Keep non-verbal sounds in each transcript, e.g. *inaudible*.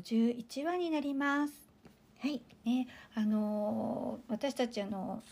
51話になりますはい。ねあのー私たちあの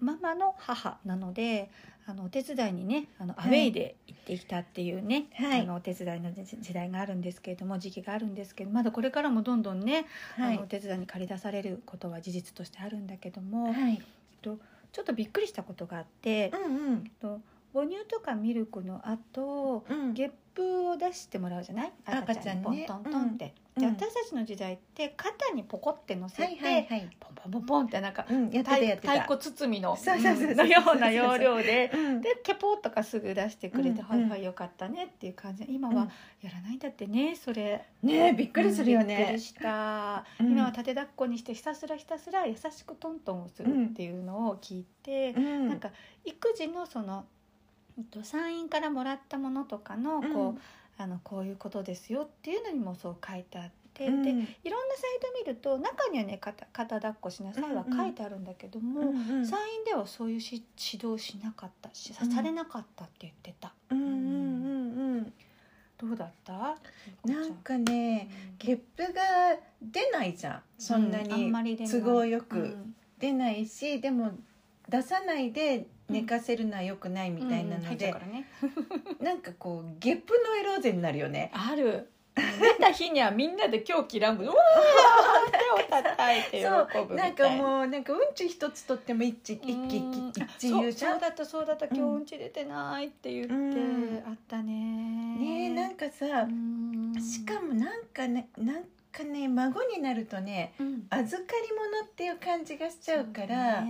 ママの母なのであのお手伝いにねあのアウはいェイで行ってきたっていうね、はいあのお手伝いの時時代があるんですけれども時期があるんですけどまだこれからもどんどんね、はいあのお。手伝いに借り出されることは事実としてあるんだけども、はい。ちょっとびっくりしたことがあって、うんと母乳とかミルクの後うん。うん。ゲップを出してもらうじゃない？赤ちゃんにポントントンって、うんうんで私たちの時代って肩にポコって乗せて、はいはいはい。ポンポンポンポンってなんかうん。やってた太鼓包みののような要領で。うん。でケポとかすぐ出してくれて「うんはいはいよかったね」っていう感じで今うんはやらないんだってねそれねえびっくりするよねうんびっくり。した、うん今は縦抱っこにしてひたすらひたすら優しくトントンをするっていうのを聞いて、うん。なんか育児のそのえっと産院からもらったものとかのこう、うんあのこういうことですよっていうのにもそう書いてあって、うん。でいろんなサイト見ると中にはね肩肩抱っこしなさいは書いてあるんだけども、うんうん。産院ではそういうし指導しなかったしうん。されなかったって言ってた、うんうんうんうん。どうだった？なんかね、ゲップが出ないじゃん。そんなに都合よく。うん。出ないし、でも出さないで寝かせるのは良くないみたいなので *laughs* なんかこうゲップのエローゼになるよね。ある。出た日にはみんなで狂気乱舞。うわー手を叩いて喜ぶな。いんかもうなんかうんち一つとっても一一うん。気一あ一言うじゃん。そうだったそうだった。今日うんうんち出てないって言って、うん。あったね。ねえなんかさうん。しかもなんかねなんかね孫になるとねうん預かり物っていう感じがしちゃうから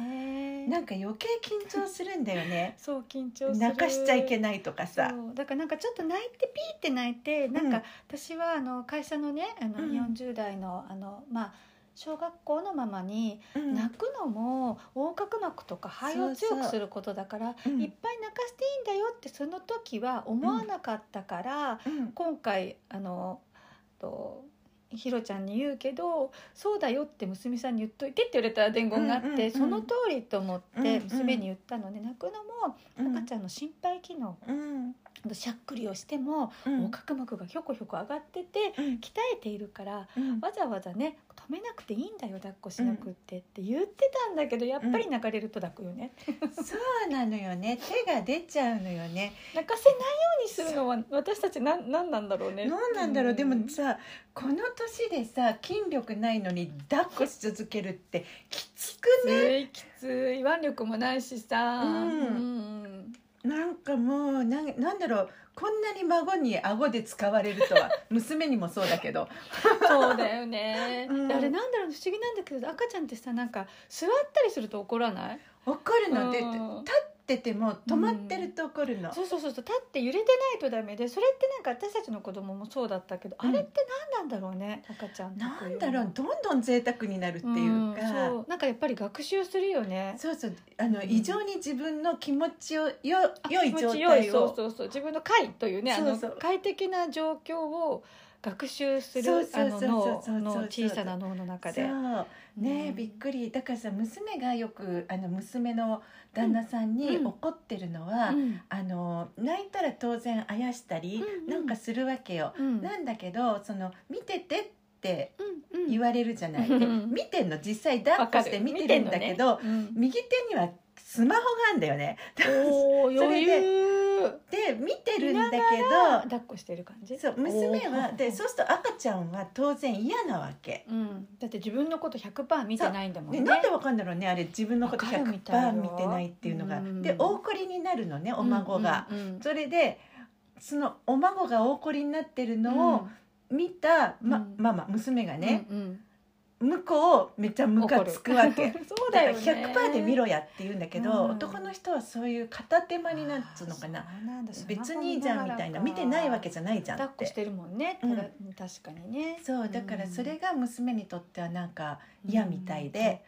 なんか余計緊張するんだよね。*laughs* そう緊張する。泣かしちゃいけいないとかさ。そう。だからなんかちょっと泣いてピーって泣いてなんかうん私はあの会社のねあのうん。40代のあのまあ小学校のママにうん。泣くのも横隔膜とか肺を強くすることだからうん。いっぱい泣かせていいんだよってその時は思わなかったから、うん。今回あのとひろちゃんに言うけど「そうだよ」って娘さんに言っといてって言われた伝言があって、うんうんうんその通りと思って娘に言ったので、泣くのもうん。赤ちゃんの心肺機能、うん。しゃっくりをしてもうん。横隔膜がひょこひょこ上がっててうん。鍛えているからうん。わざわざね止めなくていいんだよ抱っこしなくってって言ってたんだけどやっぱり泣かれると抱くよね、そうなのよね。手が出ちゃうのよね。泣かせないようにするのは私たちなんなんなんだろうね。何なんだろう。でもんさこの年でさ筋力ないのに抱っこし続けるってきつくきね。ついきつい。腕力もないしさ、うんかもうなんなんだろうこんなに孫に顎で使われるとは *laughs* 娘にもそうだけど。そうだよね、*laughs* うん。であれなんだろう不思議なんだけど赤ちゃんってさなんか座ったりすると怒らない？怒るのでうん。立ってても止まってると怒るの、そうそうそう。そう立って揺れてないとダメでそれってなんか私たちの子供もそうだったけど、うん。あれって何なんだろうね赤ちゃんなんだろうどんどん贅沢になるっていうか、うなんかやっぱり学習するよね。そうそう。あの、うん。異常に自分の気持ちをよあ良い状態を。そうそうそう。自分の快というねあのそうそう。快適な状況を学習する脳の小さな脳の中で。ねえ、うん。びっくり。だからさ娘がよくあの娘の旦那さんにうん。怒ってるのは、うん。あの泣いたら当然あやしたり、うんうん。なんかするわけよ、うん。なんだけどその見ててってうんうん。言われるじゃない、うんで見てんの？実際抱っこして見てるんだけど、見てん右手にはスマホがあるんだよね。*laughs* それでで見てるんだけ抱っこしてる感じ？どそう娘はでそうすると赤ちゃんは当然嫌なわけ。うん、だって自分のこと100%見てないんだもんね。ね、なんでわかんだろうねあれ自分のことわかるみたいよ。100%見てないっていうのが、うん。で大こりになるのねお孫が、うんうんうん。それでそのお孫が大こりになってるのを見た、まうん。ママ娘がね、うん向こうめっちゃムカつくわけ。そうだよね。だから100%で見ろやって言うんだけど、うん。男の人はそういう片手間になっつうのかな。別にいいじゃんみたいな見てないわけじゃないじゃんって。抱っこしてるもんね、うん。確かにね。そうだからそれがが娘にとってはなんか嫌みたいで、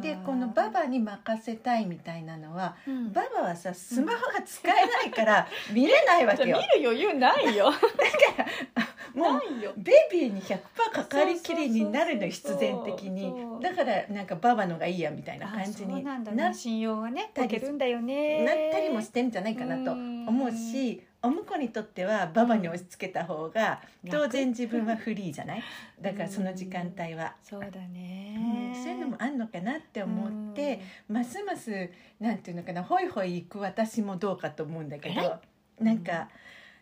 でこのバババに任せたいみたいなのはうん。ババはさスマホが使えないから見れないわけよ。*laughs* 見る余裕ないよ。もうないよ。ベビーに100%かかりきりになるの必然的に。だからなんかババのがいいやみたいな感じになんだ。なね信用がねたりなったりもしてんじゃないかなと思うしお婿にとってはババに押し付けた方がうん当然自分はフリーじゃない？*laughs* だからその時間帯は、そうだね、うんそういうのもあんのかなって思って、ますますなんていうのかなホイホイ行く私もどうかと思うんだけどなんか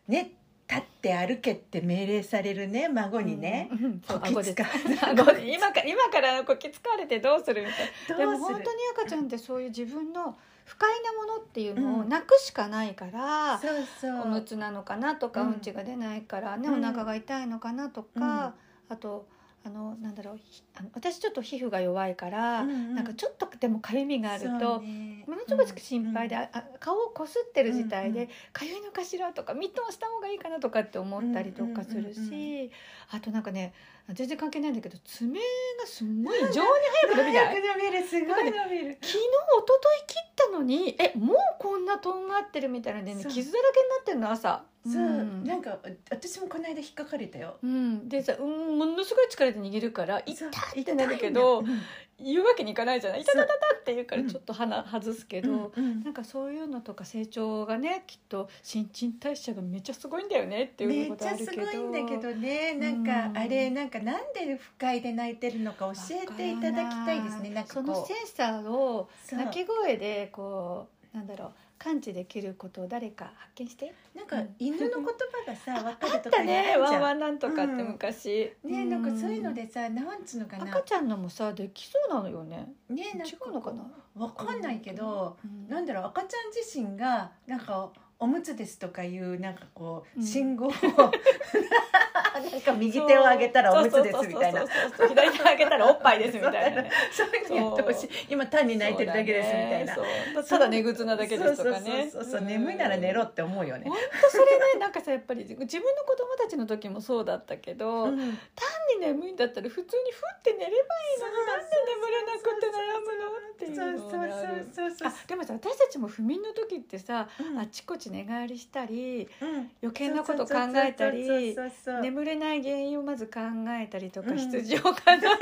ね立って歩けって命令されるね孫にね、うんうんこき使顎で顎で *laughs* 今から今からこき使われてどうするみたいな。でも本当に赤ちゃんってそういう自分の不快なものっていうのをうん。なくしかないから、そうそう。おむつなのかなとか、ううんん、ちが出ないからね、うん。お腹が痛いのかなとか、あとあのなんだろうひあの私ちょっと皮膚が弱いから、うんうん。なんかちょっとでもかゆみがあるそとう。ねものすごく心配で、うんああ顔をこすってる自体うんうでかゆいのかしらとかミットンした方がいいかなとかって思ったりとかするし、あとなんかね全然関係ないんだけど爪がすんごい異常に早く伸びない早く伸びるすごい伸びる。昨日一昨日切ったのにえもうこんなとんがってるみたいなで、ね、傷だらけになってるの朝そう、ん。なんか私もこの間引っかかれたよ。うん、でさ、うん、ものすごい力で握るから痛そういってなるけど言うわけにいかないじゃない？痛たたたって言うからうん。ちょっと鼻外すけうんど、うん。なんかそういうのとか成長がねきっと新陳代謝がめっちゃすごいんだよねっていうこめっちゃすとあるけどごいんだけどね。なんかうん。あれなんかなんで不快で泣いてるのか教えていただきたいですね。なんかそのこセンサーをうそう。鳴き声でこうなんだろう感知できることを誰か発見して？なんか犬の言葉がさ *laughs* 分かるとかたね。ワンワンなんとかってうん。昔、ねなんかそういうのでさなんつうのかな。赤ちゃんのもさできそうなのよね。ねなん違うのかな？わかんないけどうん。なんだろう赤ちゃん自身がなんかおむつですとかいうなんかこううん。信号を *laughs* なんか右手を上げたらおむつですみたいな。左手上げたらおっぱいですみたいなねそういうのやってほしい今単に泣いてるだけですみたいなねただ寝靴なだけですとかねそうそうそうそう眠いなら寝ろって思うよね本当それねなんかさやっぱり自分の子供たちの時もそうだったけど、うん単に眠いんだったら普通にふって寝ればいいのになんで眠れなくて悩むのっていうのがあるそうでもさ私たちも不眠の時ってさ、うん。あちこち寝返りしたりうん。余計なこと考えたり眠れない原因をまず考えたりとか、うん。羊を考えたりとか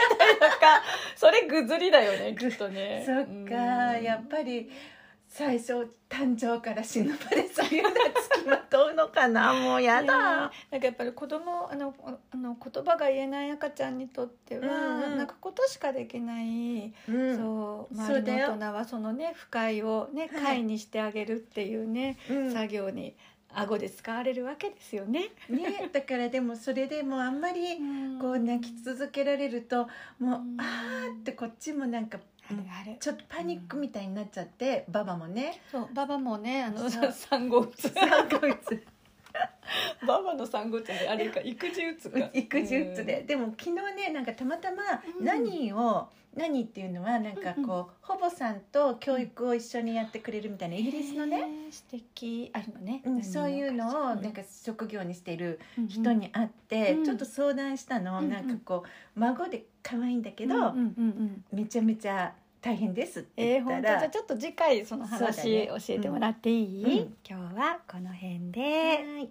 それぐずりだよねきっとね。*laughs* そっかやっぱり最初誕生から死ぬまでそういうのはつきまとうのかな？*laughs* もうやねだなんかやっぱり子供あのあの言葉が言えない赤ちゃんにとっては、うんうん。なんかことしかできない、うん。そう周りの大人はそのね不快をねはい。快にしてあげるっていうね、うん。作業に顎で使われるわけですよね。ねだからでもそれでもあんまりこう泣き続けられるともううん。あーってこっちもなんかちょっとパニックみたいになっちゃってババもね。そうババもねあの産後うつ産後うつ *laughs* ババの産後うつであれか育児うつか。育児うつで、でも昨日ねなんかたまたまうん。何を、何っていうのはなんかこう、ほぼさんと教育を一緒にやってくれるみたいなイギリスのね、素敵。あるのね、うん、そういうのをなんか職業にしている人に会って、うん。ちょっと相談したの、うんなんかこう孫で可愛いんだけど、うんうんうん。うんめちゃめちゃ大変ですってえー、言ったら、本当？じゃあちょっと次回その話ね。教えてもらっていい、うんうん。今日はこの辺で、はい